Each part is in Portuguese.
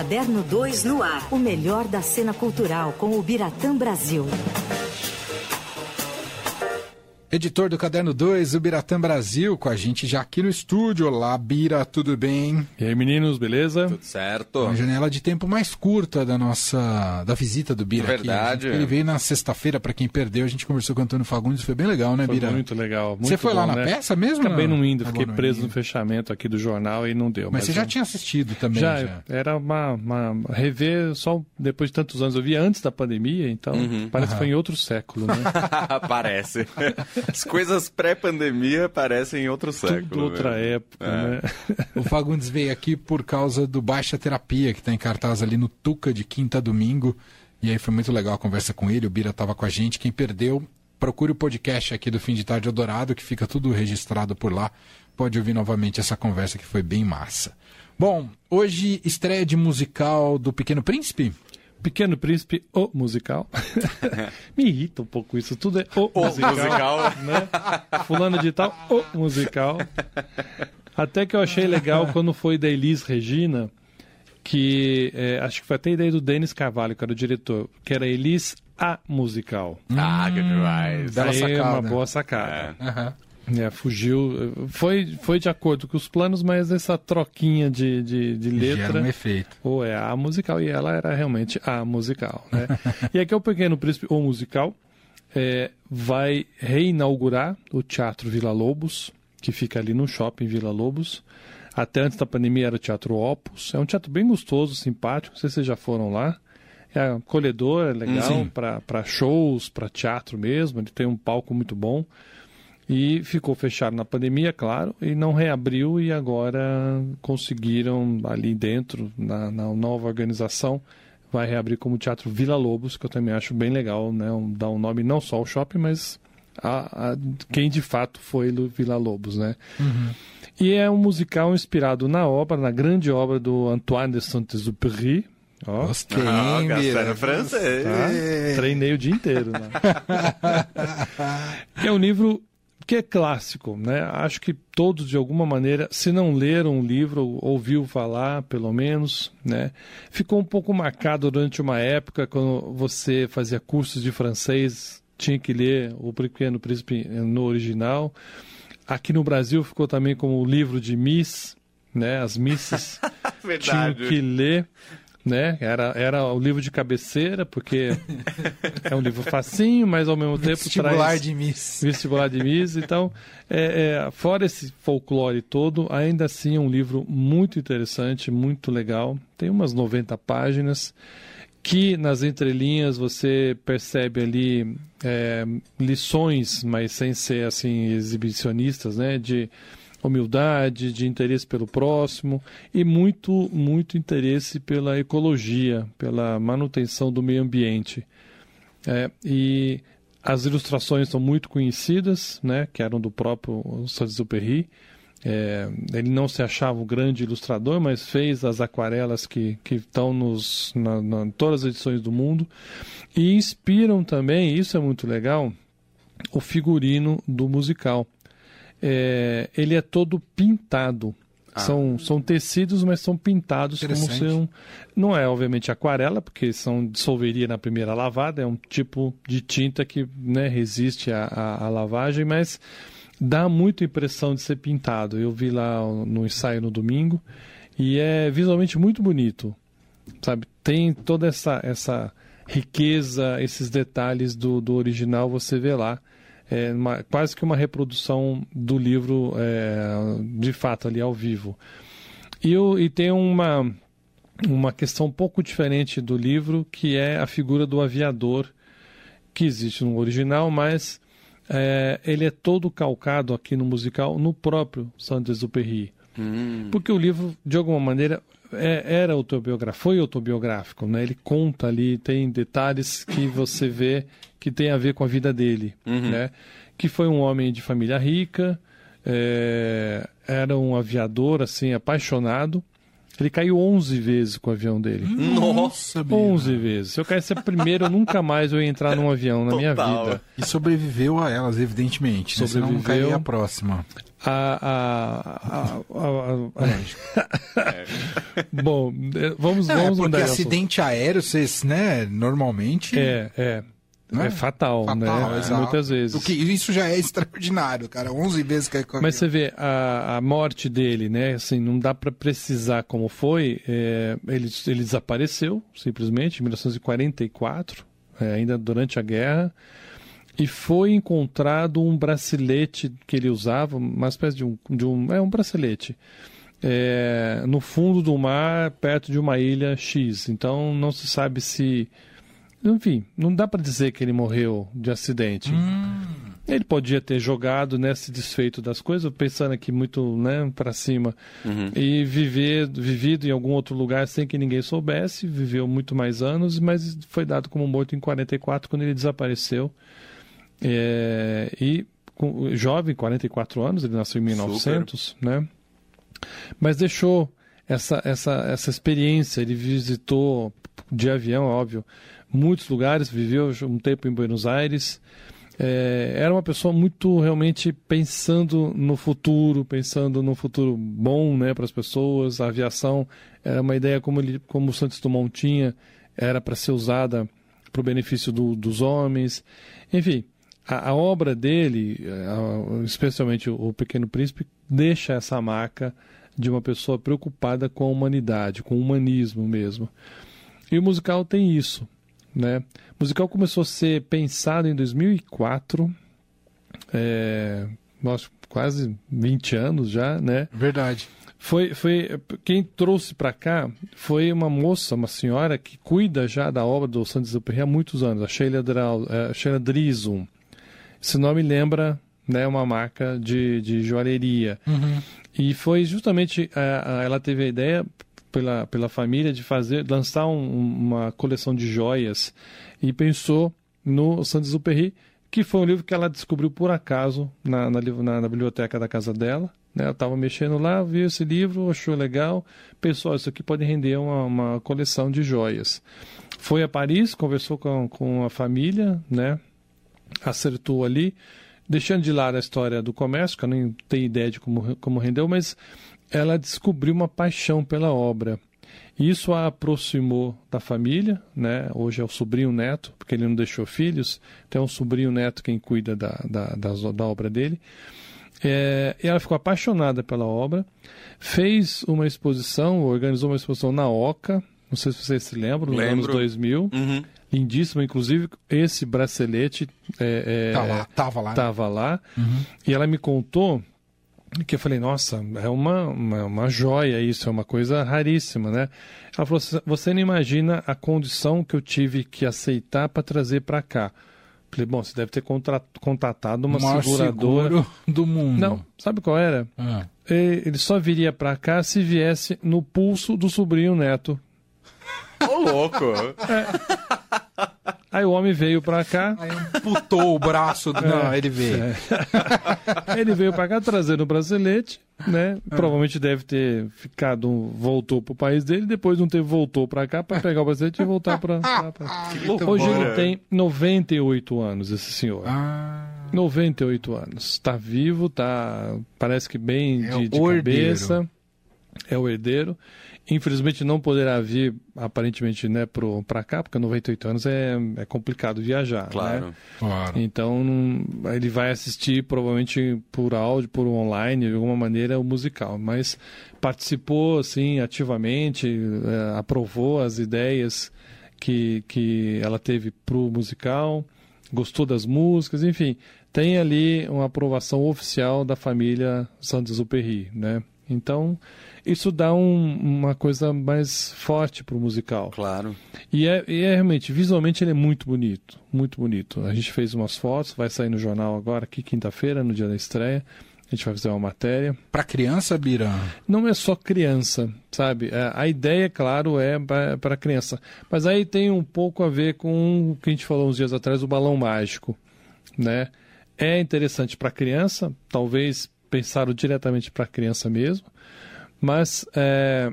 Caderno 2 no ar. O melhor da cena cultural com o Biratã Brasil. Editor do Caderno 2, o Biratã Brasil, com a gente já aqui no estúdio. Olá, Bira, tudo bem? E aí, meninos, beleza? Tudo certo. Uma janela de tempo mais curta da nossa da visita do Bira Verdade. aqui. Ele veio na sexta-feira, para quem perdeu, a gente conversou com o Antônio Fagundes, foi bem legal, né, Foi Bira? muito legal. Muito Você foi lá bom, na né? peça mesmo? Acabei não indo, Acabou fiquei não preso indo. no fechamento aqui do jornal e não deu. Mas você já eu- tinha assistido também, já, já. era uma, uma rever só depois de tantos anos. Eu vi antes da pandemia, então parece que foi em outro século, né? Parece. As coisas pré-pandemia parecem em outro século. Tudo outra mesmo. época, É. né? O Fagundes veio aqui por causa do Baixa Terapia, que está em cartaz ali no Tuca de quinta a domingo. E aí foi muito legal a conversa com ele, o Bira estava com a gente. Quem perdeu, procure o podcast aqui do Fim de Tarde Eldorado, que fica tudo registrado por lá. Pode ouvir novamente essa conversa que foi bem massa. Bom, hoje estreia de musical do Pequeno Príncipe. Pequeno Príncipe, o musical. Me irrita um pouco isso. Tudo é o, O musical. musical. né? Fulano de tal, o musical. Até que eu achei legal quando foi da Elis Regina, que é, acho que foi até a ideia do Denis Carvalho, que era o diretor, que era Elis a musical. Ah, que demais. Bela é sacada. uma boa sacada. É. Aham. É, fugiu. Foi, foi de acordo com os planos, mas essa troquinha de, de, de Gera letra. um efeito. Ou é a musical, e ela era realmente a musical. Né? e aqui é o Pequeno Príncipe, o musical, é, vai reinaugurar o Teatro Vila Lobos, que fica ali no shopping Vila Lobos. Até antes da pandemia era o Teatro Opus. É um teatro bem gostoso, simpático. Não sei se vocês já foram lá. É acolhedor, é legal para shows, para teatro mesmo. Ele tem um palco muito bom. E ficou fechado na pandemia, claro, e não reabriu e agora conseguiram ali dentro, na, na nova organização, vai reabrir como Teatro Vila Lobos, que eu também acho bem legal, né? Um, dar um nome não só ao shopping, mas a, a- quem de fato foi Vila Lobos, né? E é um musical inspirado na obra, na grande obra do Antoine de Saint-Exupéry. Ó, Gostei, Ah, Bira? francês. tá? Treinei o dia inteiro, né? é um livro que é clássico, né? Acho que todos, de alguma maneira, se não leram o livro, ouviu falar, pelo menos, né? Ficou um pouco marcado durante uma época, quando você fazia cursos de francês, tinha que ler O Pequeno Príncipe no original. Aqui no Brasil ficou também como o livro de Miss, né? As misses tinham que ler, né? Era, era o livro de cabeceira, porque é um livro facinho, mas ao mesmo tempo Vestibular traz de Miss. vestibular de Miss. Então, é, é, fora esse folclore todo, ainda assim é um livro muito interessante, muito legal. Tem umas 90 páginas que nas entrelinhas você percebe ali é, lições, mas sem ser assim exibicionistas, né? De humildade, de interesse pelo próximo e muito, muito interesse pela ecologia, pela manutenção do meio ambiente. É, e as ilustrações são muito conhecidas, né, que eram do próprio Saint-Exupéry. É, ele não se achava um grande ilustrador, mas fez as aquarelas que, que estão nos, na, na- todas as edições do mundo. E inspiram também, isso é muito legal, o figurino do musical. É, ele é todo pintado. São, são tecidos, mas são pintados como se um, não é, obviamente, aquarela, porque são dissolveria na primeira lavada, é um tipo de tinta que né, resiste à, lavagem, mas dá muita impressão de ser pintado. Eu vi lá no ensaio no domingo e é visualmente muito bonito, sabe? Tem toda essa, essa riqueza, esses detalhes do, do original, você vê lá. É uma- quase que uma reprodução do livro é, de fato ali ao vivo. E, o- e tem uma, uma questão um pouco diferente do livro, que é a figura do aviador, que existe no original, mas é, ele é todo calcado aqui no musical no próprio Saint-Exupéry. Porque o livro, de alguma maneira, é- era autobiográfico, foi autobiográfico, né? Ele conta ali, tem detalhes que você vê que tem a ver com a vida dele, né? Que foi um homem de família rica, é, era um aviador, assim, apaixonado, Ele caiu 11 vezes com o avião dele. Nossa, Bira. 11 vezes. Se eu caísse a primeira, eu nunca mais eu ia entrar num avião na minha Total. vida. E sobreviveu a elas, evidentemente. Né? Senão não Sobreviveu. cairia a próxima. A, a, a, a- a- Bom, eh, vamos, Não, é vamos porque mudar de assunto. acidente aéreo, vocês, né, normalmente... É, é. Né? É fatal, fatal, né? exato. Muitas vezes. O que, isso já é extraordinário, cara. 11 vezes com a Mas você vê a, a morte dele, né? Assim, não dá para precisar como foi. É, ele, ele desapareceu simplesmente em 1944, é, ainda durante a guerra, e foi encontrado um bracelete que ele usava, uma espécie de um, de um é um bracelete. é, no fundo do mar, perto de uma ilha X. Então não se sabe se. Enfim, não dá para dizer que ele morreu de acidente. Ele podia ter jogado nesse desfeito das coisas, pensando aqui muito né, para cima, e viver, vivido em algum outro lugar sem que ninguém soubesse, viveu muito mais anos, mas foi dado como morto em 44 quando ele desapareceu. É, e com- jovem, 44 anos, ele nasceu em 1900, né? Mas deixou essa, essa, essa experiência. Ele visitou de avião, óbvio, muitos lugares, viveu um tempo em Buenos Aires. É, era uma pessoa muito realmente pensando no futuro, pensando no futuro bom né, para as pessoas. A aviação era uma ideia como, ele, como o Santos Dumont tinha, era para ser usada para o benefício do- dos homens. Enfim, a, a obra dele, a- especialmente o, o Pequeno Príncipe, deixa essa marca de uma pessoa preocupada com a humanidade, com o humanismo mesmo. E o musical tem isso. Né? O musical começou a ser pensado em 2004, é, nossa, quase 20 anos já, né? Verdade. Foi, foi quem trouxe para cá foi uma moça, uma senhora que cuida já da obra do Santos Exupéry há muitos anos, a Sheila, Drau, a Sheila Drizum. Esse nome lembra né, uma marca de, de joalheria. E foi justamente a- a- ela teve a ideia pela, pela família de fazer lançar um- uma coleção de joias e pensou no Saint-Exupéry, que foi um livro que ela descobriu por acaso na, na, na- na biblioteca da casa dela. Né? Ela estava mexendo lá, viu esse livro, achou legal, pensou, "Ó, isso aqui pode render uma, uma coleção de joias. Foi a Paris, conversou com, com a família, né? acertou ali, deixando de lado a história do comércio, que eu nem tenho ideia de como, como rendeu, mas ela descobriu uma paixão pela obra. Isso a aproximou da família, né? Hoje é o sobrinho neto, porque ele não deixou filhos, então é um sobrinho neto quem cuida da, da, das- da obra dele. É, e ela ficou apaixonada pela obra, fez uma exposição, organizou uma exposição na Oca, não sei se vocês se lembram, nos Lembro. anos 2000 Uhum. lindíssima, inclusive esse bracelete é, é, Tá lá, tava lá. né? tava lá. E ela me contou que eu falei, nossa, é uma, uma, uma joia isso, é uma coisa raríssima, né? Ela falou, "Você- você não imagina a condição que eu tive que aceitar para trazer para cá. Falei, bom, você deve ter contra- contatado uma maior seguradora. seguro do mundo. Não, sabe qual era? Ah. E- Ele só viria para cá se viesse no pulso do sobrinho neto. Ô, louco! Aí o homem veio para cá, Aí amputou o braço. É. Não, ele veio. Ele veio para cá trazendo o bracelete, né? Provavelmente deve ter ficado, voltou pro país dele, depois não teve, voltou para cá para pegar o bracelete e voltar para. Hoje ele tem 98 anos, esse senhor. Ah, 98 anos. Está vivo, tá, parece que bem É de, de cabeça. É o herdeiro. Infelizmente não poderá vir, aparentemente, né, para cá, porque 98 anos é, é complicado viajar. né? Claro. claro. Então não- ele vai assistir provavelmente por áudio, por online, de alguma maneira o musical, mas participou assim ativamente, eh, aprovou as ideias que, que ela teve pro musical, gostou das músicas, enfim, tem ali uma aprovação oficial da família Saint-Exupéry, né? Então isso dá um- uma coisa mais forte pro musical. Claro. E é, e é realmente, visualmente ele é muito bonito, muito bonito. A gente fez umas fotos, vai sair no jornal agora, aqui quinta-feira, no dia da estreia. A gente vai fazer uma matéria. Pra criança, Bira? Não é só criança, sabe? É, A ideia, claro, é para criança. Mas aí tem um pouco a ver com o que a gente falou uns dias atrás, o balão mágico, né? É interessante para criança, talvez pensaram diretamente para criança mesmo, mas é,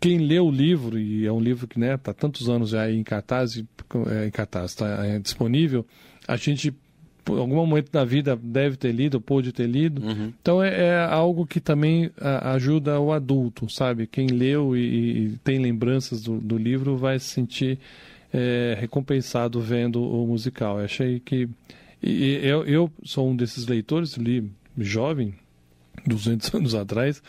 quem lê o livro, e é um livro que está né, tá tantos anos já em cartaz, é, em cartaz, está é, disponível, a gente, por algum momento da vida, deve ter lido, pôde ter lido. Uhum. Então é, é, algo que também a, ajuda o adulto, sabe? Quem leu e, e tem lembranças do, do, livro vai se sentir é, recompensado vendo o musical. Eu achei que. E, eu, eu sou um desses leitores, li jovem, 200 anos atrás,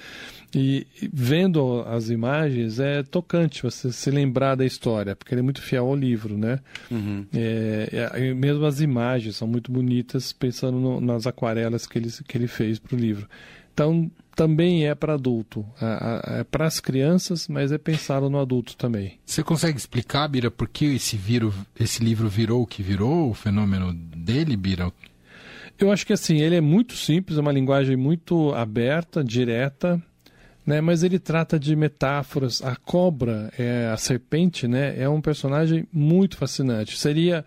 e vendo as imagens é tocante você se lembrar da história, porque ele é muito fiel ao livro, né? Uhum. É, é, mesmo as imagens são muito bonitas, pensando no, nas aquarelas que ele, que ele fez para o livro. Então, também é para adulto. É, é para as crianças, mas é pensado no adulto também. Você consegue explicar, Bira, por que esse, viro, esse livro virou o que virou, o fenômeno dele, Bira? Eu acho que assim, ele é muito simples, é uma linguagem muito aberta, direta, né? Mas ele trata de metáforas. A cobra, é, a serpente, né? É um personagem muito fascinante. Seria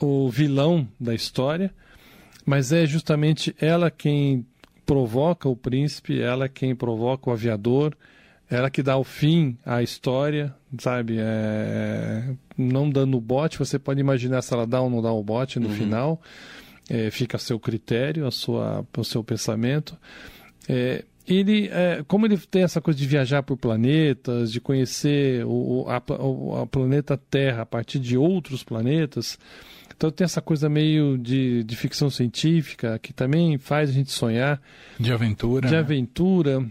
o vilão da história, mas é justamente ela quem provoca o príncipe, ela quem provoca o aviador, ela que dá o fim à história, sabe? É... Não dando o bote, você pode imaginar se ela dá ou não dá o bote no uhum. final é, fica a seu critério, a sua, o seu pensamento. É, ele, é, como ele tem essa coisa de viajar por planetas, de conhecer o, a, o a planeta Terra a partir de outros planetas, então tem essa coisa meio de, de ficção científica que também faz a gente sonhar. De aventura. De né? aventura.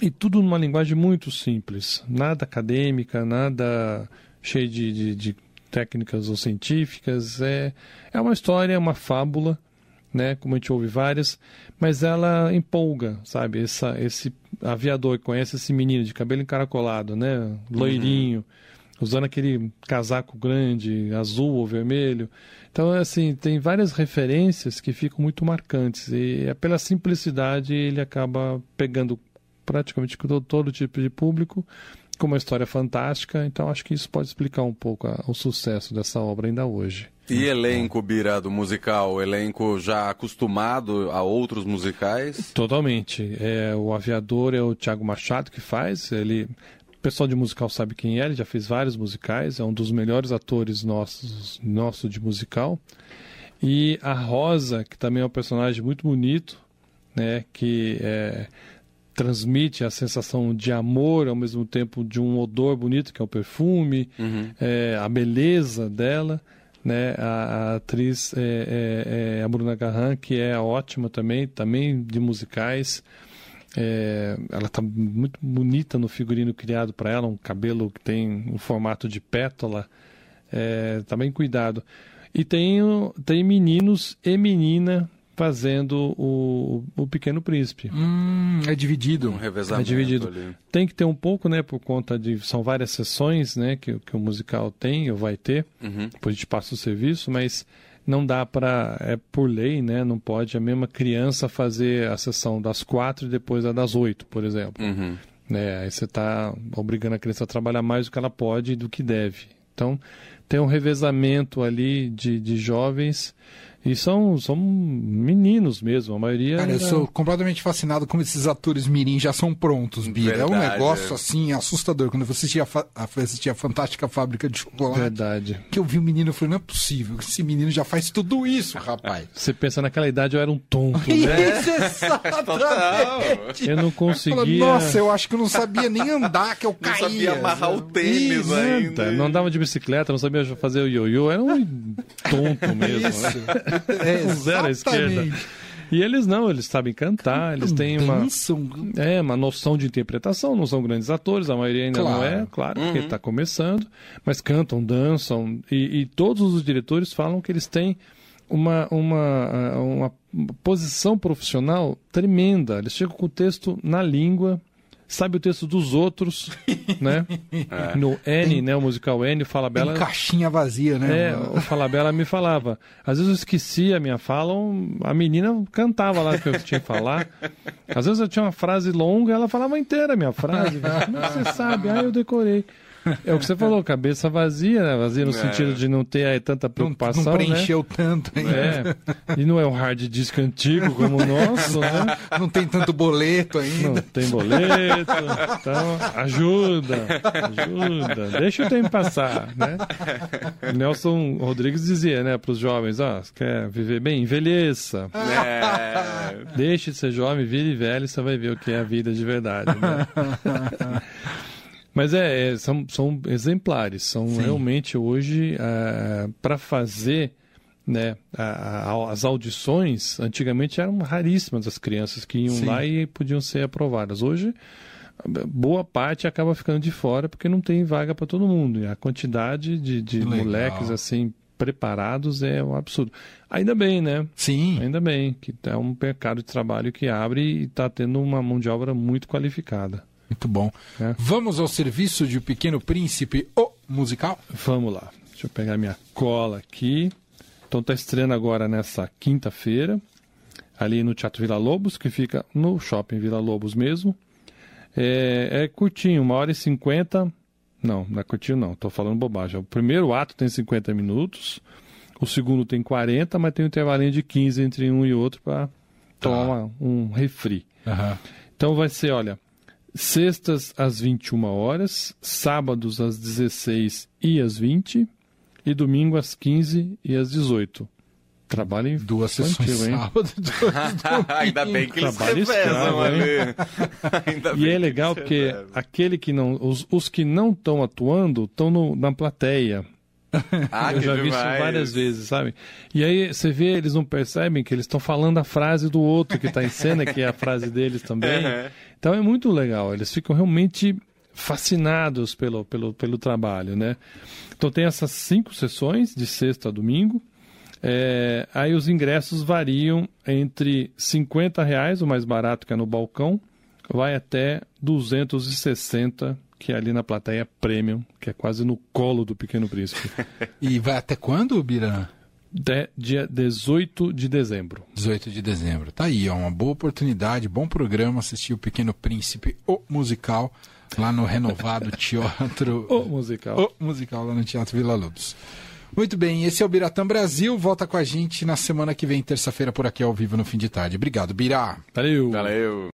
E tudo numa linguagem muito simples. Nada acadêmica, nada cheio de, de, de técnicas ou científicas. É, é uma história, é uma fábula, né? Como a gente ouve várias, mas ela empolga, sabe? Essa, esse aviador que conhece esse menino de cabelo encaracolado, né? Loirinho, uhum. usando aquele casaco grande, azul ou vermelho. Então, assim, tem várias referências que ficam muito marcantes. E é pela simplicidade ele acaba pegando praticamente todo, todo tipo de público com uma história fantástica, então acho que isso pode explicar um pouco a, o sucesso dessa obra ainda hoje. E elenco, Bira, do musical? Elenco já acostumado a outros musicais? Totalmente. É, o aviador é o Tiago Machado que faz. Ele, o pessoal de musical sabe quem é, ele já fez vários musicais, é um dos melhores atores nossos nosso de musical. E a Rosa, que também é um personagem muito bonito, né, que é, transmite a sensação de amor, ao mesmo tempo de um odor bonito, que é o perfume, uhum. é, a beleza dela. Né? A, a atriz é, é, é, a Bruna Garran, que é ótima também, também de musicais. É, ela está muito bonita no figurino criado para ela, um cabelo que tem um formato de pétala, está é, bem cuidado. E tem, tem meninos e menina fazendo o, o Pequeno Príncipe. Hum, é dividido. Um revezamento. É dividido. Ali. Tem que ter um pouco, né, por conta de. São várias sessões, né, que, que o musical tem ou vai ter. Uhum. Depois a gente passa o serviço, mas não dá para. É por lei, né? Não pode a mesma criança fazer a sessão das quatro e depois a das oito, por exemplo. Uhum. Né, aí você está obrigando a criança a trabalhar mais do que ela pode e do que deve. Então, tem um revezamento ali de, de jovens e são, são meninos mesmo, a maioria. Cara, eu sou completamente fascinado como esses atores mirim já são prontos, Bira. Verdade, é um negócio é. assim assustador. Quando eu assistia a, assistia a Fantástica Fábrica de Chocolate. Verdade. Que eu vi o menino e falei, não é possível, esse menino já faz tudo isso, rapaz. Você pensa naquela idade eu era um tonto, né? Isso, exatamente. eu não conseguia. Nossa, eu acho que eu não sabia nem andar, que eu caía. Não sabia amarrar o tênis isso, ainda. Não andava de bicicleta, não sabia fazer o ioiô, era um tonto mesmo. Isso. Né? É, zero à esquerda. E eles não, eles sabem cantar, eles têm uma, é, uma noção de interpretação, não são grandes atores, a maioria ainda claro. não é, claro, uhum. porque está começando, mas cantam, dançam, e, e, todos os diretores falam que eles têm uma, uma, uma posição profissional tremenda, eles chegam com o texto na língua, sabe o texto dos outros, né? É. No N, né? O musical N, o Fala Bela. Tem caixinha vazia, né? É, o Fala Bela me falava. Às vezes eu esquecia a minha fala, a menina cantava lá o que eu tinha que falar. Às vezes eu tinha uma frase longa, ela falava inteira a minha frase. Como você sabe? Ah, eu decorei. É o que você falou, cabeça vazia, né? Vazia no É. sentido de não ter aí tanta Não, preocupação, não né? preencheu tanto ainda. É. E não é um hard disk antigo como o nosso, né? Não tem tanto boleto Não ainda. tem boleto. Então, ajuda, ajuda. Deixa o tempo passar, né? Nelson Rodrigues dizia, né, para os jovens, ó, você quer viver bem? Envelheça. É. Deixe de ser jovem, vire velho, você vai ver o que é a vida de verdade, né? Mas é, é, são, são exemplares, são Sim. realmente hoje para fazer né, a- a- as audições, antigamente eram raríssimas as crianças que iam Sim. lá e podiam ser aprovadas. Hoje, boa parte acaba ficando de fora porque não tem vaga para todo mundo. E a quantidade de, de moleques assim preparados é um absurdo. Ainda bem, né? Sim. Ainda bem que é um mercado de trabalho que abre e está tendo uma mão de obra muito qualificada. Muito bom. É. Vamos ao serviço de O Pequeno Príncipe, o musical? Vamos lá. Deixa eu pegar minha cola aqui. Então tá estreando agora nessa quinta-feira, ali no Teatro Vila Lobos, que fica no Shopping Vila Lobos mesmo. É, é curtinho, uma hora e cinquenta. Não, não é curtinho não, tô falando bobagem. O primeiro ato tem 50 minutos, o segundo tem 40, mas tem um intervalinho de 15 entre um e outro para tomar uma- um refri. Aham. Então vai ser, olha, sextas às 21 horas, sábados às 16 e às 20 e domingo às 15 e às 18. Trabalho em Duas sessões hein? sábado, duas Ainda bem que eles Trabalho revezam escravo, ali. E bem é que legal eles porque aquele que não, os, os que não estão atuando estão na plateia. Ah, Eu já vi isso demais. várias vezes, sabe? E aí você vê, eles não percebem que eles estão falando a frase do outro que está em cena, que é a frase deles também. Uhum. Então é muito legal, eles ficam realmente fascinados pelo, pelo, pelo trabalho, né? Então tem essas cinco sessões, de sexta a domingo. É, aí os ingressos variam entre 50 reais, o mais barato que é no balcão, vai até 260, que é ali na plateia premium, que é quase no colo do Pequeno Príncipe. E vai até quando, Bira? De, dia 18 de dezembro. 18 de dezembro. Tá aí, ó, uma boa oportunidade, bom programa assistir o Pequeno Príncipe, o musical, lá no renovado Teatro. O musical. O musical lá no Teatro Vila Lobos. Muito bem, esse é o Biratã Brasil. Volta com a gente na semana que vem, terça-feira, por aqui ao vivo no fim de tarde. Obrigado, Birá. Valeu! Valeu.